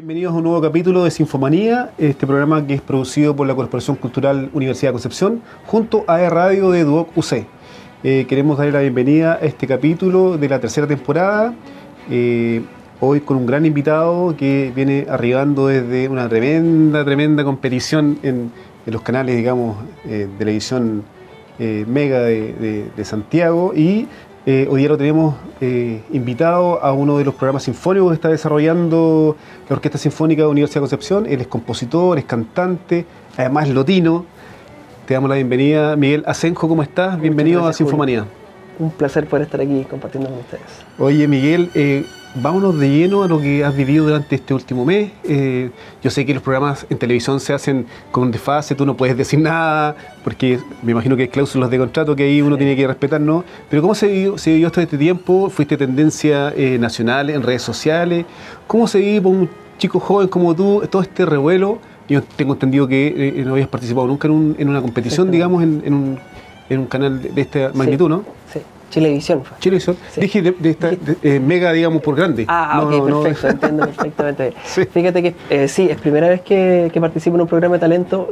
Bienvenidos a un nuevo capítulo de Sinfomanía, este programa que es producido por la Corporación Cultural Universidad de Concepción junto a E Radio de Duoc UC. Eh, queremos darle la bienvenida a este capítulo de la tercera temporada. eh, hoy con un gran invitado que viene arribando desde una tremenda, tremenda competición en, los canales, digamos, eh, de televisión eh, mega de, de- de Santiago y eh, hoy día lo tenemos eh, invitado a uno de los programas sinfónicos que está desarrollando la Orquesta Sinfónica de la Universidad de Concepción. Él es compositor, es cantante, además lotino. Te damos la bienvenida, Miguel Asenjo, ¿cómo estás? Bienvenido gracias, a Sinfomanía. Un placer poder estar aquí compartiendo con ustedes. Oye, Miguel, eh, vámonos de lleno a lo que has vivido durante este último mes. Eh, yo sé que los programas en televisión se hacen con desfase, tú no puedes decir nada, porque me imagino que hay cláusulas de contrato que ahí uno tiene que respetar, ¿no? Pero ¿cómo se vivió, se vivió todo este tiempo? ¿Fuiste tendencia eh, nacional en redes sociales? ¿Cómo se vive para un chico joven como tú todo este revuelo? Yo tengo entendido que eh, no habías participado nunca en, un- en una competición, digamos, en, en un, en un canal de, esta magnitud, ¿no? Sí, Chilevisión fue. Chilevisión. Sí. Dije de, de esta de- eh, mega, digamos, por grande. Ah, No, ok, no, no. perfecto, entiendo perfectamente. Sí. Fíjate que eh, sí, es primera vez que, que participo en un programa de talento.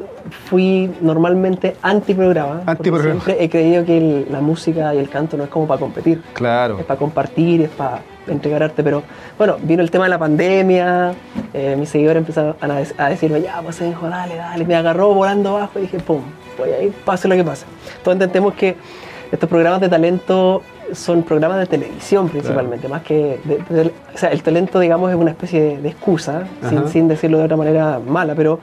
Fui normalmente anti-programa. Antiprograma. Siempre he creído que el- la música y el canto no es como para competir. Claro. Es para compartir, es para entregar arte, pero bueno, vino el tema de la pandemia, eh, mis seguidores empezaron a, dec- a decirme, ya, pues Enjo, dale, dale, me agarró volando abajo y dije, pum, voy a ir, pase lo que pase. Entonces entendemos que estos programas de talento son programas de televisión principalmente, más que, de- de- o sea, el talento, digamos, es una especie de, de excusa, sin, decirlo de otra manera mala, pero,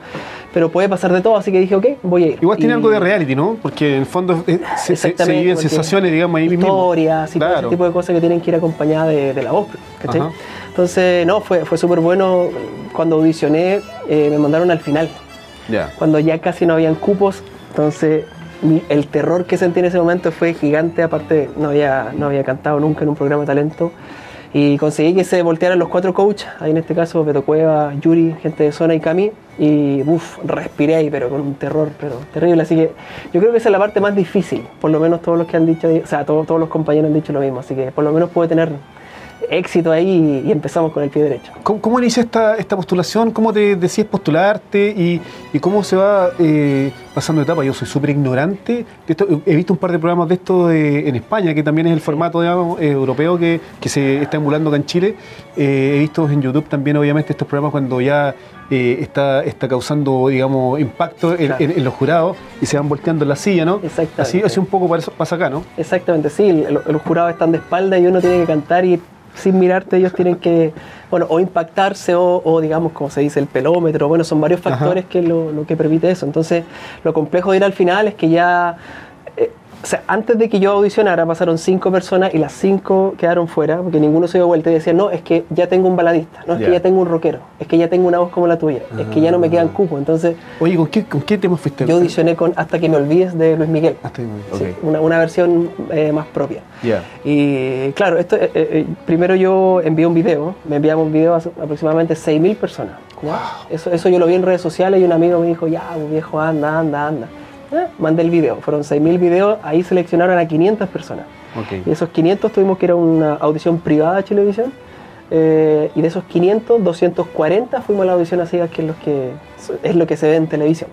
pero puede pasar de todo, así que dije, ok, voy a ir. Igual tiene algo de reality, ¿no? Porque en el fondo eh, se, se- se Exactamente, viven sensaciones, digamos, ahí mismo. historias y todo Claro. ese tipo de cosas que tienen que ir acompañadas de, la voz, ¿cachai? Ajá. Entonces, no, fue, fue súper bueno. Cuando audicioné, eh, me mandaron al final, Ya. cuando ya casi no habían cupos, entonces el terror que sentí en ese momento fue gigante, aparte no había, no había cantado nunca en un programa de talento. Y conseguí que se voltearan los cuatro coaches, ahí en este caso Beto Cueva, Yuri, gente de zona y Cami, y uff, respiré ahí, pero con un terror, pero terrible. Así que yo creo que esa es la parte más difícil, por lo menos todos los que han dicho, o sea, todos, todos los compañeros han dicho lo mismo, así que por lo menos pude tener éxito ahí y, empezamos con el pie derecho. ¿Cómo, cómo inicia esta, esta postulación? ¿Cómo te decides postularte? ¿Y, y cómo se va eh, pasando etapa? Yo soy súper ignorante. de esto. He visto un par de programas de esto de- en España, que también es el formato digamos, eh, europeo que, que se está emulando acá en Chile. Eh, he visto en YouTube también, obviamente, estos programas cuando ya eh, está, está causando, digamos, impacto en, Claro. en- en los jurados y se van volteando en la silla, ¿no? Exactamente. Así, así un poco pasa acá, ¿no? Exactamente, sí, el- los jurados están de espalda y uno tiene que cantar y sin mirarte ellos tienen que, bueno, o impactarse o, o, digamos, como se dice, el pelómetro, bueno, son varios Ajá. factores que lo, lo que permite eso. Entonces, lo complejo de ir al final es que ya, o sea, antes de que yo audicionara pasaron cinco personas y las cinco quedaron fuera porque ninguno se dio vuelta y decía, no, es que ya tengo un baladista, no es Ya. que ya tengo un rockero, es que ya tengo una voz como la tuya, es que ya no me quedan cupos. Entonces, Oye, ¿con qué, con qué tema fuiste? yo audicioné con Hasta que me olvides de Luis Miguel. Hasta ahí, Sí, ok. una, una versión eh, más propia. Ya. Y claro, esto, eh, eh, primero yo envié un video, me enviamos un video a aproximadamente 6.000 personas. Eso, eso yo lo vi en redes sociales y un amigo me dijo, ya, pues, viejo, anda, anda, anda. Eh, mandé el video, fueron 6.000 videos, ahí seleccionaron a 500 personas. Ok. Y de esos 500 tuvimos que ir a una audición privada de Chilevisión. eh, y de esos 500, 240 fuimos a la audición a ciegas, que es lo que, es lo que se ve en televisión.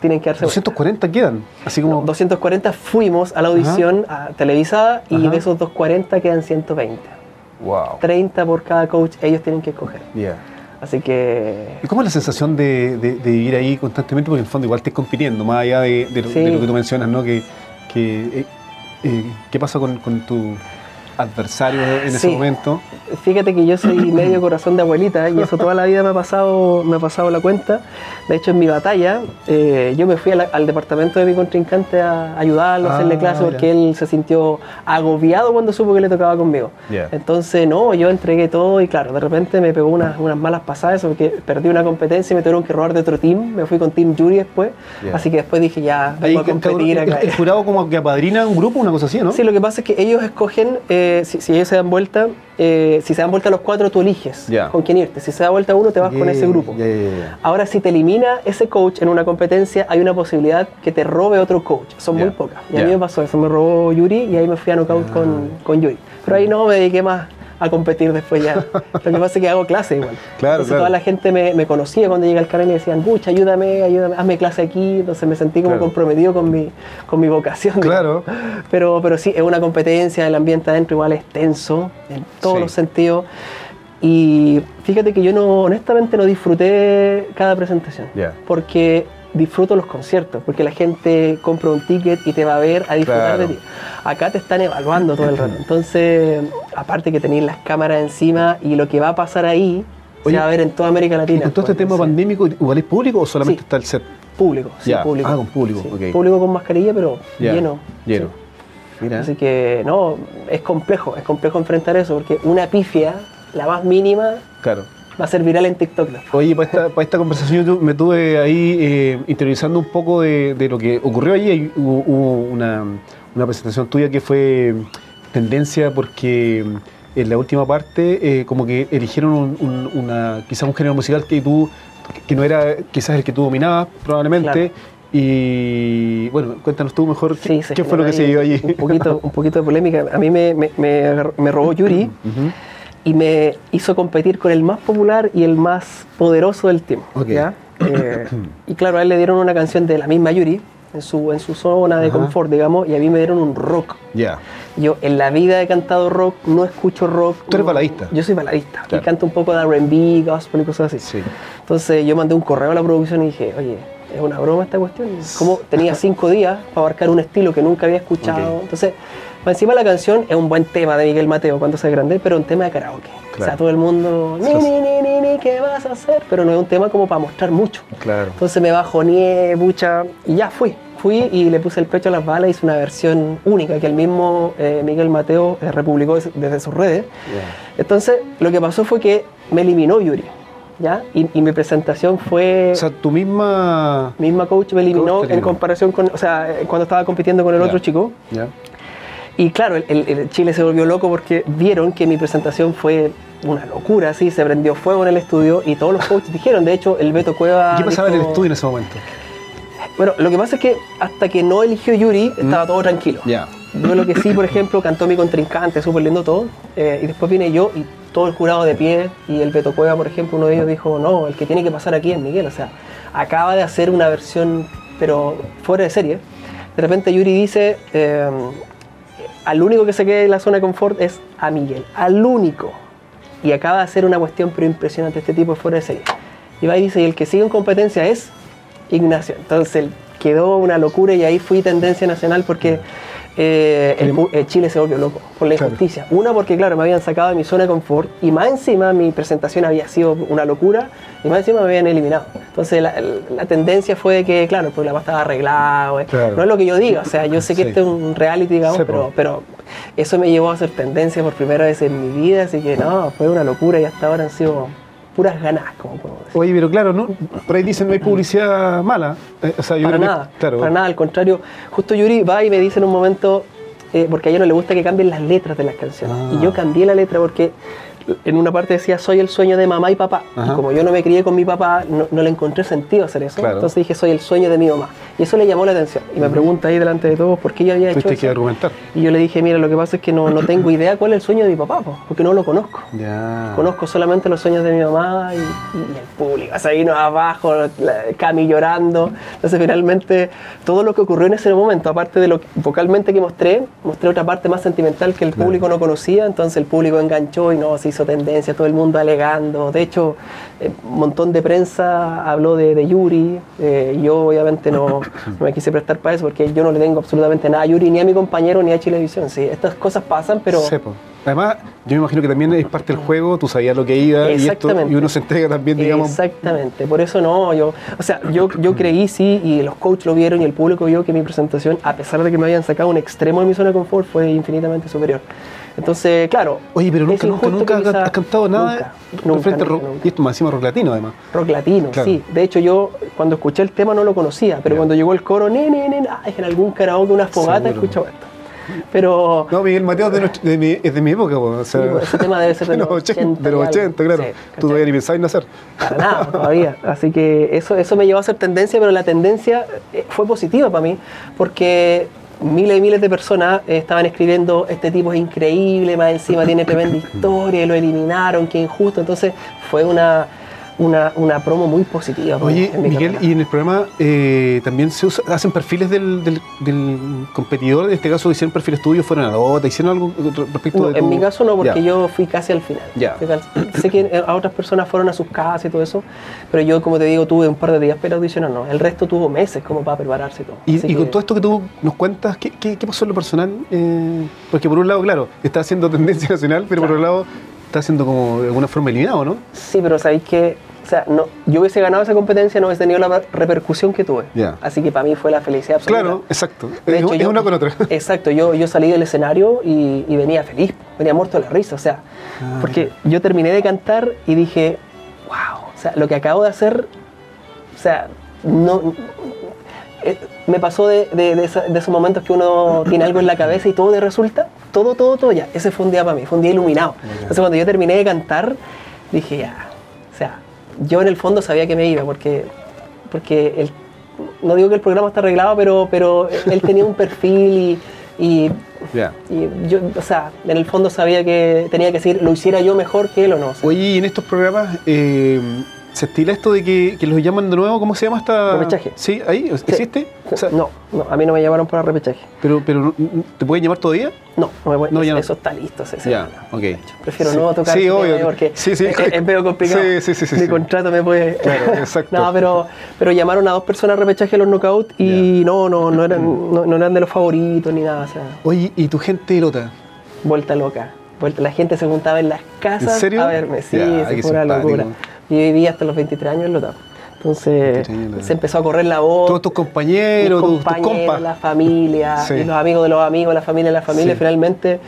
Tienen que darse vuelta. 240 quedan. Así como. No, 240 fuimos a la audición a- televisada y Ajá. de esos 240 quedan 120. Wow. 30 por cada coach, ellos tienen que escoger. Ya. Así que ¿Y cómo es la sensación de, de- de vivir ahí constantemente? Porque en el fondo igual estés compitiendo, más allá de, de lo, Sí. de lo que tú mencionas, ¿no? Que, que, eh, eh, ¿Qué pasa con, con tu adversario en ese Sí. momento? fíjate que yo soy medio corazón de abuelita y eso toda la vida me ha pasado, me ha pasado la cuenta. De hecho, en mi batalla, eh, yo me fui la- al departamento de mi contrincante a ayudarlo, a hacerle Ah, clase, porque ya. él se sintió agobiado cuando supo que le tocaba conmigo. Ya. Entonces, no, yo entregué todo y claro, de repente me pegó unas, unas malas pasadas porque perdí una competencia y me tuvieron que robar de otro team. Me fui con Team Yuri después. Ya. Así que después dije, ya, vengo a competir el, acá. el jurado como que apadrina un grupo, una cosa así, ¿no? Sí, lo que pasa es que ellos escogen, eh, si, si ellos se dan vuelta, eh, si se dan vuelta los cuatro, tú eliges Ya. con quién irte. Si se da vuelta uno, te vas con Yeah, ese grupo. ya. Ahora, si te elimina ese coach en una competencia, hay una posibilidad que te robe otro coach. Son muy pocas. Y a mí me pasó eso, me robó Yuri y ahí me fui a knockout Ah. con, con Yuri. Pero ahí no, me dediqué más a competir después ya. Lo que pasa es que hago clase igual. Claro, entonces claro. toda la gente me, me conocía cuando llegué al canal y decían, pucha, ayúdame, ayúdame, hazme clase aquí. Entonces me sentí como Claro. comprometido con mi, con mi vocación. Claro. digamos. Pero, pero sí, es una competencia, el ambiente adentro igual es tenso en todos Sí. los sentidos. Y fíjate que yo no, honestamente no disfruté cada presentación. Ya. Porque disfruto los conciertos, porque la gente compra un ticket y te va a ver a disfrutar Claro. de ti. Acá te están evaluando todo el rato. Entonces, aparte que tenéis las cámaras encima y lo que va a pasar ahí Oye, se va a ver en toda América ¿Y Latina. con todo este tema pandémico, igual es público o solamente Sí. está el set? Público, sí, público. Ah, con público, Sí. Público con mascarilla, pero lleno. Lleno. Mira. Así que, no, es complejo, es complejo enfrentar eso, porque una pifia, la más mínima, Claro. Va a ser viral en TikTok. después. Oye, para esta, para esta conversación yo me tuve ahí eh, interiorizando un poco de, de lo que ocurrió allí. Hubo, hubo una, una presentación tuya que fue tendencia porque en la última parte eh, como que eligieron un, un- una, quizás un género musical que tú, que no era quizás el que tú dominabas probablemente. Claro. Y bueno, cuéntanos tú mejor qué, Sí, qué fue lo que se dio allí. Un poquito, un poquito de polémica. A mí me, me- me me robó Yuri Ujú. Y me hizo competir con el más popular y el más poderoso del tiempo. Ok. ¿ya? Eh, y claro, a él le dieron una canción de la misma Yuri, en su, en su zona de Ajá. confort, digamos, y a mí me dieron un rock. Ya. Yo en la vida he cantado rock, no escucho rock. Tú eres no- baladista. Yo soy baladista. Claro. Y canto un poco de RB, gospel y cosas así. Sí. Entonces yo mandé un correo a la producción y dije, oye, ¿es una broma esta cuestión? Como tenía cinco días para abarcar un estilo que nunca había escuchado. Ok. Entonces, más encima la canción es un buen tema de Miguel Mateo cuando sea grande, pero un tema de karaoke. O sea, todo el mundo, ni, ni, ni, ni, ni, ¿qué vas a hacer? Pero no es un tema como para mostrar mucho. Claro. Entonces me bajoneé, pucha, y ya fui. Fui y le puse el pecho a las balas, hice una versión única que el mismo eh, Miguel Mateo eh, republicó des- desde sus redes. Entonces, lo que pasó fue que me eliminó Yuri, ¿ya? Y, y mi presentación fue... O sea, tu misma... misma coach me eliminó Coach en comparación con... O sea, eh, cuando estaba compitiendo con el otro chico. Ya. Y claro, el, el- el Chile se volvió loco porque vieron que mi presentación fue una locura, así, se prendió fuego en el estudio y todos los coaches dijeron, de hecho, el Beto Cueva... ¿Qué pasaba en el estudio en ese momento? Bueno, lo que pasa es que hasta que no eligió Yuri, estaba todo tranquilo. Mm. Ya. Yo lo que sí, por ejemplo, cantó mi contrincante, súper lindo todo. eh, y después vine yo y todo el jurado de pie. Y el Beto Cueva, por ejemplo, uno de ellos dijo, no, el que tiene que pasar aquí es Miguel. O sea, acaba de hacer una versión, pero fuera de serie. De repente Yuri dice, eh, al único que se queda en la zona de confort es a Miguel. Al único. Y acaba de hacer una cuestión pero impresionante. Este tipo es fuera de serie. Y va y dice, y el que sigue en competencia es Ignacio. Entonces quedó una locura y ahí fui tendencia nacional porque eh, el eh, Chile se volvió loco por la Claro. injusticia. Una porque, claro, me habían sacado de mi zona de confort y más encima mi presentación había sido una locura y más encima me habían eliminado. Entonces la, la tendencia fue de que, claro, el programa estaba arreglado. Claro. No es lo que yo diga, o sea, yo sé que Sí. este es un reality, digamos, pero, pero eso me llevó a hacer tendencia por primera vez en mi vida, así que no, fue una locura y hasta ahora han sido puras ganas, como podemos decir. Oye, pero claro, no, por ahí dicen no hay publicidad mala. Eh, o sea, yo para creo que- nada, claro. para nada, al contrario. Justo Yuri va y me dice en un momento, eh, porque a ella no le gusta que cambien las letras de las canciones. Ah. Y yo cambié la letra porque en una parte decía, soy el sueño de mamá y papá. Ajá. Y como yo no me crié con mi papá, no, no le encontré sentido hacer eso. Claro. Entonces dije, soy el sueño de mi mamá. Y eso le llamó la atención. Y me pregunta ahí delante de todos por qué yo había hecho eso. que argumentar. Y yo le dije, mira, lo que pasa es que no, no tengo idea cuál es el sueño de mi papá, po, porque no lo conozco. Ya. Conozco solamente los sueños de mi mamá y, y el público. O sea, vino abajo, la- Cami llorando. Entonces, finalmente, todo lo que ocurrió en ese momento, aparte de lo que- vocalmente que mostré, mostré otra parte más sentimental que el Claro. público no conocía. Entonces, el público enganchó y no se hizo tendencia, todo el mundo alegando. De hecho, eh, un montón de prensa habló de, de Yuri. Eh, yo, obviamente, no, no me quise prestar para eso porque yo no le tengo absolutamente nada a Yuri, ni a mi compañero, ni a Chilevisión. Sí, estas cosas pasan, pero. Además, yo me imagino que también es parte del juego, tú sabías lo que iba y, esto, y uno se entrega también, digamos. Exactamente, por eso no, yo, o sea, yo, yo creí sí y los coaches lo vieron y el público vio que mi presentación, a pesar de que me habían sacado un extremo de mi zona de confort, fue infinitamente superior. Entonces, claro. Oye, pero nunca, nunca, has- quizá- cantado nada Nunca, frente nunca, rock. Y esto más encima rock latino, además. Rock latino, Claro. sí. De hecho, yo cuando escuché el tema no lo conocía, pero cuando llegó el coro, ni, ni, ah, en algún karaoke, una fogata, Seguro. escucho esto. Pero No, Miguel Mateo es de, nuestro- de mi, es de mi época, po, o sea, Sí, pues, ese tema debe ser de los 80 de los y algo. 80, claro. Sí, Tú todavía ni pensabas en nacer. Para nada, todavía. Así que eso, eso me llevó a ser tendencia, pero la tendencia eh, fue positiva para mí, porque miles y miles de personas eh, estaban escribiendo, este tipo es increíble, más encima tiene tremenda historia, lo eliminaron, qué injusto. Entonces fue una, una, una promo muy positiva. Oye, en mi Miguel, carrera. y en el programa eh, también se usa- hacen perfiles del, del- del competidor, en este caso hicieron perfiles tuyos, fueron a la nota, hicieron algo respecto No, de en tu- mi caso no, porque yo fui casi al final. Cal- Sé que eh, a otras personas fueron a sus casas y todo eso, pero yo, como te digo, tuve un par de días para audicionar, no. El resto tuvo meses como para prepararse y todo. Y, y con que- todo esto que tú nos cuentas, ¿qué, qué- qué pasó en lo personal? Eh, porque por un lado, claro, está haciendo tendencia nacional, pero por otro lado está siendo como de alguna forma eliminado, ¿no? Sí, pero sabéis que, o sea, no, yo hubiese ganado esa competencia, no hubiese tenido la repercusión que tuve. Así que para mí fue la felicidad absoluta. Claro, exacto. De es hecho, es yo- una con otra. Exacto, yo, yo salí del escenario y, y venía feliz, venía muerto de la risa, o sea, Ah, porque yo terminé de cantar y dije, wow, o sea, lo que acabo de hacer, o sea, no, eh, me pasó de, de- de esa- de esos momentos que uno tiene algo en la cabeza y todo resulta, todo, todo, todo ya, ese fue un día para mí, fue un día iluminado. Entonces cuando yo terminé de cantar, dije, ya, o sea, yo en el fondo sabía que me iba, porque, porque el, no digo que el programa está arreglado, pero, pero él tenía un perfil y, y, yo, o sea, en el fondo sabía que tenía que decir, lo hiciera yo mejor que él o no. o sea, Oye, y en estos programas eh, se estila esto de que, que los llaman de nuevo, ¿cómo se llama esta? Repechaje. Sí, ahí, ¿existe? O sea, no, no, a mí no me llamaron para repechaje. Pero, pero ¿te pueden llamar todavía? No, no me puede- No, eso está listo. se- se- Ya, ok. Prefiero Sí. no tocar Sí, obvio. porque Sí, sí. es, es medio complicado. Sí, sí, sí, sí, Mi contrato me puede... Claro, exacto. no, pero, pero llamaron a dos personas a repechaje a los knockouts y no, no, no eran, no, eran de los favoritos ni nada. O sea, Oye, ¿y tu gente Lota? vuelta loca. La gente se juntaba en las casas ¿En serio? a verme. Sí, qué fue una simpático. locura. Yo viví hasta los 23 años en Lota. Entonces 23 años en Lota. se empezó a correr la voz. Todos tus compañeros, tus, tus compañeros, compas. la familia, Sí. y los amigos de los amigos, la familia de la familia, Sí. finalmente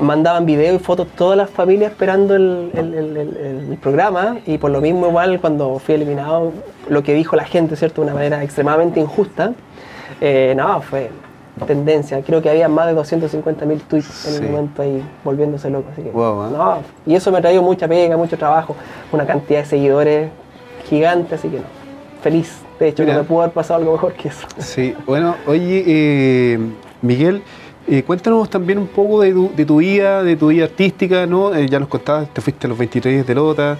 mandaban videos y fotos todas las familias esperando el, el- el- el- el programa y por lo mismo igual cuando fui eliminado, lo que dijo la gente, ¿cierto? De una manera extremadamente injusta, eh, no, fue tendencia. Creo que había más de 250 mil tweets en Sí. el momento ahí volviéndose loco. Así que, Wow, ¿eh? no, y eso me ha traído mucha pega, mucho trabajo, una cantidad de seguidores gigante, así que no, feliz. De hecho, Mira. no me pudo haber pasado algo mejor que eso. Sí, bueno, oye, eh, Miguel, eh, cuéntanos también un poco de tu, de tu vida, de tu vida artística, ¿no? Eh, ya nos contabas, te fuiste a los 23 de Lota,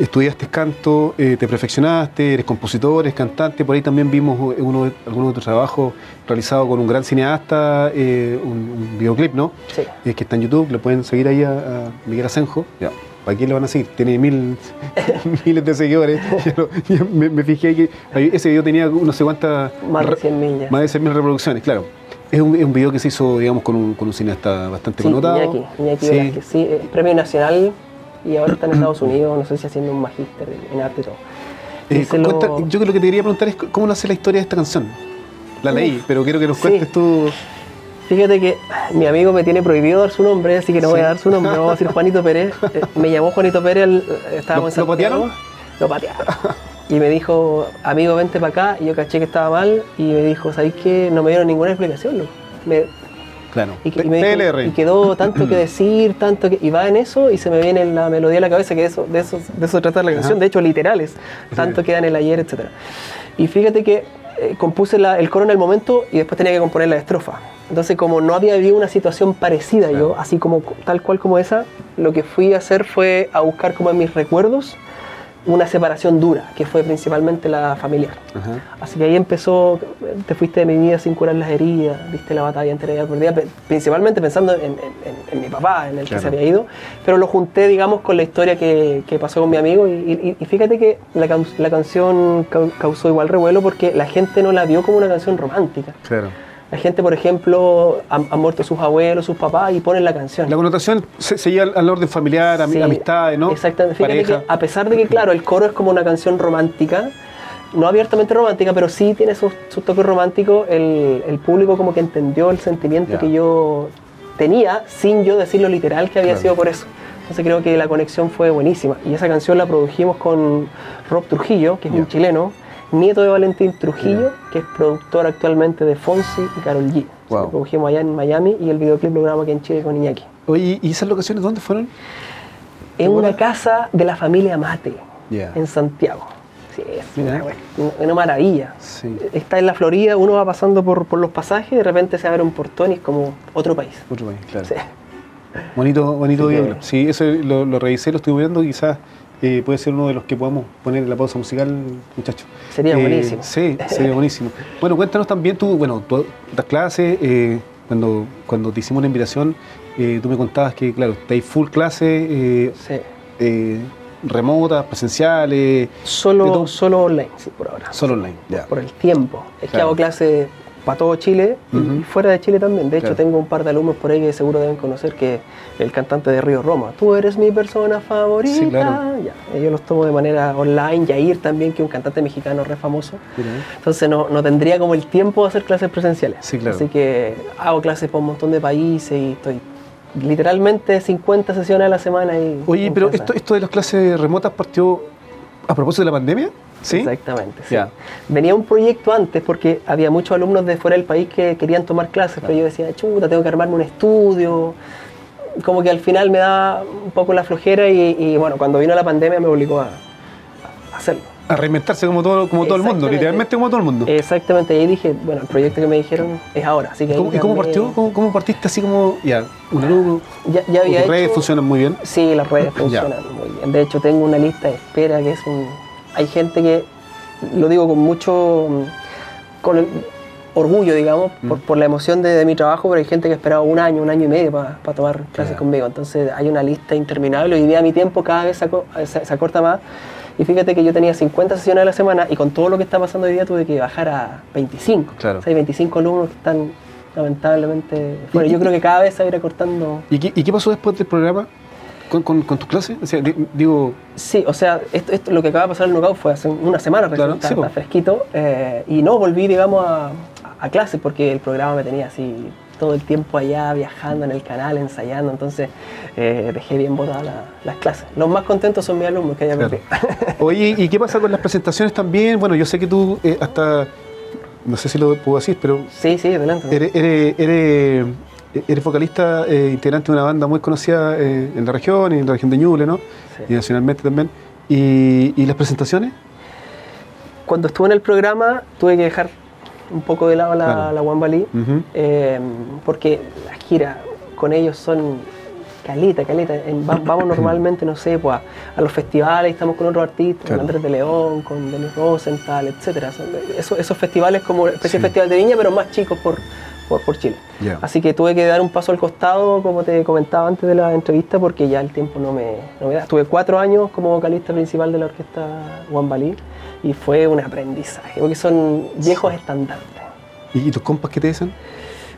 estudiaste canto, eh, te perfeccionaste, eres compositor, eres cantante, por ahí también vimos eh, uno algunos de tus trabajos realizados con un gran cineasta, eh, un, un videoclip, ¿no? Sí. Eh, que está en YouTube, lo pueden seguir ahí a, a Miguel Asenjo. Ya. ¿Para quién lo van a seguir? Tiene mil, miles de seguidores. Lo- ya me, me fijé que ese video tenía no sé cuántas... Más de re- 100 mil ya. Más de 100.000 reproducciones, claro. Es un, es un video que se hizo, digamos, con un, con un cineasta bastante Sí, connotado. Iñaki, Iñaki Sí. Velázquez, sí, premio nacional y ahora está en Estados Unidos, no sé si haciendo un magíster en, arte y todo. Eh, lo- cuenta- yo lo que te quería preguntar es cómo nace la historia de esta canción. La leí, Uf, pero quiero que nos sí. cuentes tú. Fíjate que mi amigo me tiene prohibido dar su nombre, así que no voy a dar su nombre, vamos a decir Juanito Pérez. Eh, me llamó Juanito Pérez, el- estábamos ¿Lo- en lo Santiago. patearon? Lo patearon. Y me dijo, amigo, vente para acá. Y yo caché que estaba mal. Y me dijo, ¿sabéis qué? No me dieron ninguna explicación. Me, Claro. y, que- y me PLR. y quedó tanto que decir, tanto que. Y va en eso y se me viene la melodía a la cabeza, que eso, de, eso, de eso trata la canción, Ajá. de hecho, literales. Tanto queda en el ayer, etc. Y fíjate que eh, compuse la- el coro en el momento y después tenía que componer la estrofa. Entonces, como no había habido una situación parecida yo, así como tal cual como esa, lo que fui a hacer fue a buscar como en mis recuerdos una separación dura, que fue principalmente la familiar. Ajá. Así que ahí empezó, te fuiste de mi vida sin curar las heridas, viste la batalla entera día por día, principalmente pensando en, en- en- mi papá, en el Claro. que se había ido, pero lo junté, digamos, con la historia que, que pasó con mi amigo y, y- y fíjate que la, la canción cau- causó igual revuelo porque la gente no la vio como una canción romántica. Claro. La gente, por ejemplo, han, han muerto sus abuelos, sus papás y ponen la canción. La connotación se, seguía al, al orden familiar, Sí, amistades, ¿no? Exactamente. Fíjate Pareja. que a pesar de que, claro, el coro es como una canción romántica, no abiertamente romántica, pero sí tiene sus, sus toques románticos, el, el público como que entendió el sentimiento que yo tenía, sin yo decirlo literal que había Claro. sido por eso. Entonces creo que la conexión fue buenísima. Y esa canción la produjimos con Rob Trujillo, que es un chileno, nieto de Valentín Trujillo, que es productor actualmente de Fonsi y Carol G. Wow. Lo produjimos allá en Miami y el videoclip lo grabamos aquí en Chile con Iñaki. Oye, ¿y esas locaciones dónde fueron? En una casa de la familia Mate, en Santiago. Sí, es una, una maravilla. Sí. Está en la Florida, uno va pasando por, por los pasajes y de repente se abre un portón y es como otro país. Otro país, claro. Sí. Bonito, bonito videoclip. Sí, eso lo, lo revisé, lo estuve viendo, quizás eh, puede ser uno de los que podamos poner en la pausa musical, muchachos. Sería buenísimo. Sí, sería buenísimo. Bueno, cuéntanos también tú, bueno, tú das clases, eh, cuando, cuando te hicimos una invitación, eh, tú me contabas que, claro, estáis full clase, eh, Sí. eh, remotas, presenciales, Solo, solo online, sí, por ahora. solo online. Ya. Por el tiempo. Es que hago clases para todo Chile y fuera de Chile también. De hecho, Claro. tengo un par de alumnos por ahí que seguro deben conocer que el cantante de Río Roma. Tú eres mi persona favorita. Sí, claro. Ya, Yo los tomo de manera online. Yair también, que es un cantante mexicano re famoso. Entonces no, no tendría como el tiempo de hacer clases presenciales. Sí, claro. Así que hago clases para un montón de países y estoy literalmente 50 sesiones a la semana. Y Oye, pero esto de las clases remotas partió a propósito de la pandemia, ¿sí? Exactamente, sí. Venía un proyecto antes porque había muchos alumnos de fuera del país que querían tomar clases, pero yo decía, chuta, tengo que armarme un estudio. Como que al final me daba un poco la flojera y, y, bueno, cuando vino la pandemia me obligó a, a hacerlo. A reinventarse como todo, como todo el mundo, literalmente como todo el mundo. Exactamente, y ahí dije, bueno, el proyecto que me dijeron es ahora, así que ¿Y cómo, y cómo armé- partió? ¿Cómo, cómo partiste así como, ya, un alumno? Ya, ya había tus redes funcionan muy bien. Sí, las redes funcionan muy bien. De hecho, tengo una lista de espera que es un... Hay gente que, lo digo con mucho... con el orgullo, digamos, por, Mm. por la emoción de, de mi trabajo, pero hay gente que ha esperado un año, un año y medio para tomar clases conmigo. Entonces hay una lista interminable. Hoy día mi tiempo cada vez se, aco- se- se acorta más. Y fíjate que yo tenía 50 sesiones a la semana y con todo lo que está pasando hoy día tuve que bajar a 25. Claro. O sea, hay 25 alumnos que están lamentablemente fuera. Yo creo que cada vez se va a ir acortando ¿Y qué, y qué pasó después del programa con, con, con tus clases? O sea, di- digo, Sí, o sea, esto, esto- lo que acaba de pasar en el Knockout fue hace una semana recién, Claro, está, sí, fresquito. eh, y no volví, digamos, a, a clases porque el programa me tenía así todo el tiempo allá viajando en el canal, ensayando. Entonces eh, dejé bien botadas la- las clases. Los más contentos son mis alumnos que haya Claro. oye, ¿y qué pasa con las presentaciones también? Bueno, yo sé que tú eh, hasta, no sé si lo puedo decir, pero sí, sí, adelante. eres, eres, eres, eres vocalista, eh, integrante de una banda muy conocida eh, en la región y en la región de Ñuble, ¿no? Sí. Y nacionalmente también. ¿Y, y las presentaciones? Cuando estuve en el programa tuve que dejar un poco de lado la, Claro. la Wambalí. Eh, porque las giras con ellos son calita, calita. En- va- vamos normalmente, no sé, pues, a, a los festivales, estamos con otros artistas, Claro. con Andrés de León, con Denis Rosenthal, etcétera. Son Esos, esos festivales como especie Sí. de festival de viña, pero más chicos por, por, por Chile. Así que tuve que dar un paso al costado, como te comentaba antes de la entrevista, porque ya el tiempo no me, no me da. Estuve cuatro años como vocalista principal de la orquesta Wambalí y fue un aprendizaje, porque son viejos estandartes. ¿Y, y tus compas qué te dicen?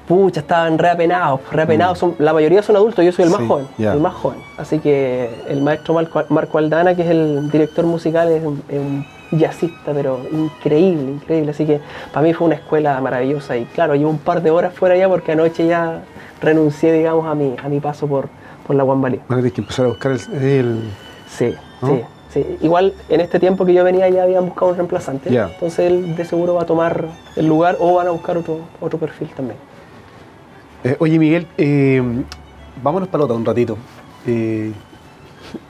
Pucha, estaban reapenados, reapenados. Son, la mayoría son adultos, yo soy el más Mm. Sí, joven, el más joven. Así que el maestro Marco, Marco Aldana, que es el director musical, es un, es un jazzista, pero increíble, increíble. Así que para mí fue una escuela maravillosa y claro, llevo un par de horas fuera ya porque anoche ya renuncié, digamos, a mi, a mi paso por, por la Guambalí. Van a tener que empezar a buscar el... el- Sí, ¿No? sí, sí. Igual en este tiempo que yo venía ya habían buscado un reemplazante. Entonces él de seguro va a tomar el lugar o van a buscar otro, otro perfil también. Eh, oye, Miguel, eh, vámonos para Lota un ratito. Eh,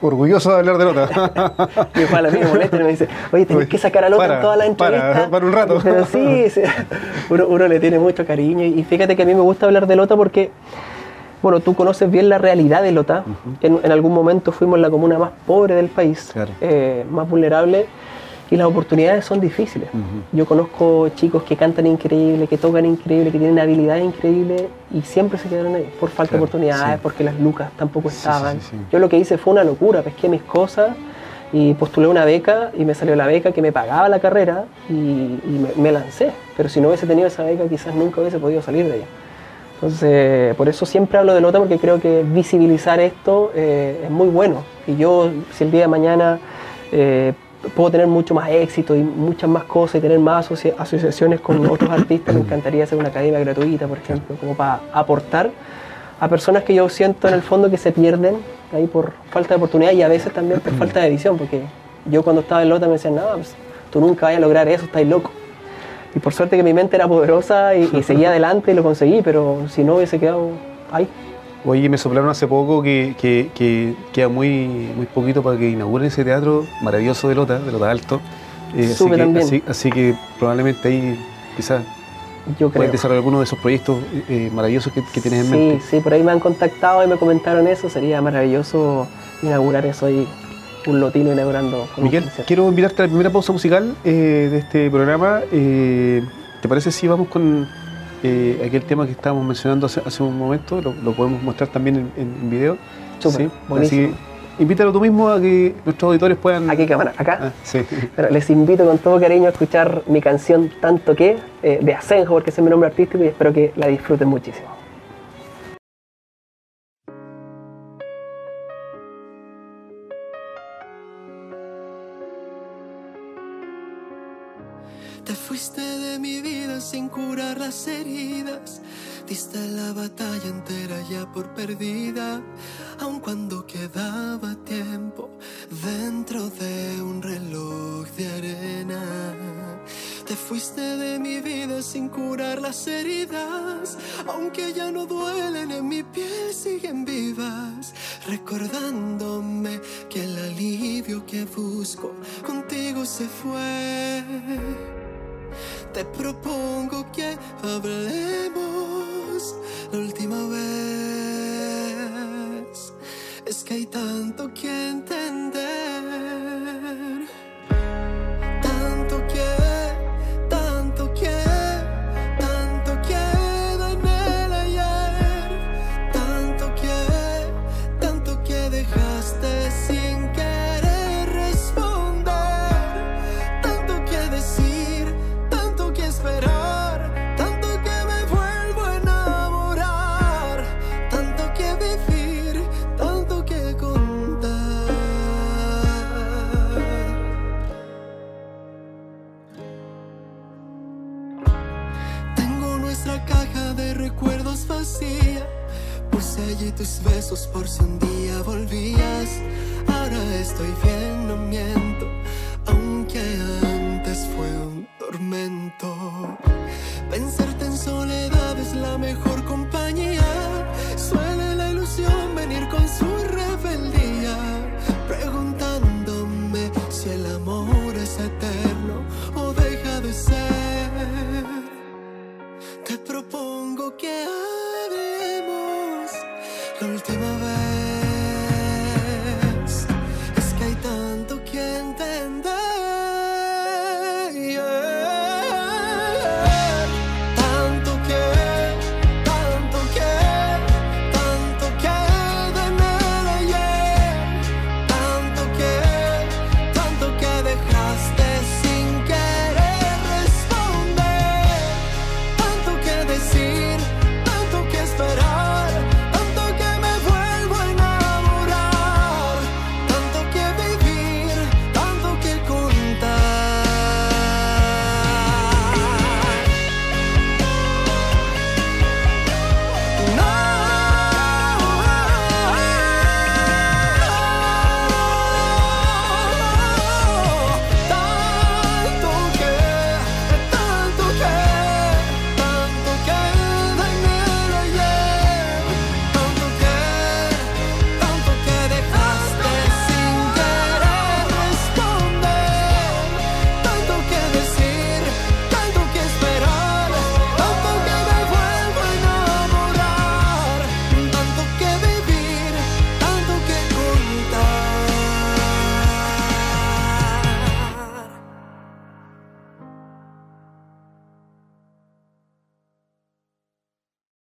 orgulloso de hablar de Lota. Mi a mí me molesta y me dice, oye, tenés Oye, que sacar a Lota para, en todas las para, entrevistas. para un rato. Pero sí, sí. Uno, uno le tiene mucho cariño. Y fíjate que a mí me gusta hablar de Lota porque, bueno, tú conoces bien la realidad de Lota. en, en algún momento fuimos la comuna más pobre del país, Claro. eh, más vulnerable. Y las oportunidades son difíciles. Yo conozco chicos que cantan increíble, que tocan increíble, que tienen habilidades increíbles y siempre se quedaron ahí por falta Claro, de oportunidades, sí. porque las lucas tampoco estaban. sí, sí. Yo lo que hice fue una locura, pesqué mis cosas y postulé una beca y me salió la beca que me pagaba la carrera y, y me, me lancé. Pero si no hubiese tenido esa beca quizás nunca hubiese podido salir de ella. Entonces, por eso siempre hablo de Lota porque creo que visibilizar esto eh, es muy bueno. Y yo, si el día de mañana eh, puedo tener mucho más éxito y muchas más cosas y tener más asocia- asociaciones con otros artistas, me encantaría hacer una academia gratuita, por ejemplo, como para aportar a personas que yo siento en el fondo que se pierden ahí por falta de oportunidad y a veces también por falta de visión, porque yo cuando estaba en Lota me decían, no, pues, tú nunca vas a lograr eso, estás loco. Y por suerte que mi mente era poderosa y, y seguía adelante y lo conseguí, pero si no hubiese quedado ahí. Oye, me soplaron hace poco que, que- que queda muy, muy poquito para que inauguren ese teatro maravilloso de Lota, de Lota Alto. Eh, así, que, así, así que probablemente ahí quizás Yo puedes desarrollar alguno de esos proyectos eh, maravillosos que, tienes en Sí, mente. sí, por ahí me han contactado y me comentaron eso. Sería maravilloso inaugurar eso ahí, un lotino inaugurando. con Miguel, quiero invitarte a la primera pausa musical eh, de este programa. Eh, ¿Te parece si vamos con eh, aquel tema que estábamos mencionando hace, hace un momento? Lo, lo podemos mostrar también en, en- en video. Súper, Así buenísimo. que invítalo tú mismo a que nuestros auditores puedan... ¿A qué cámara? ¿Acá? Ah, sí. Pero les invito con todo cariño a escuchar mi canción Tanto que, eh, de Asenjo, porque ese es mi nombre artístico y espero que la disfruten muchísimo. Heridas. Diste la batalla entera ya por perdida. Aun cuando quedaba tiempo dentro de un reloj de arena. Te fuiste de mi vida sin curar las heridas. Aunque ya no duelen en mi piel, siguen vivas. Recordándome que el alivio que busco contigo se fue. Te propongo que hablemos la última vez. Es que hay tanto que entender. Te propongo que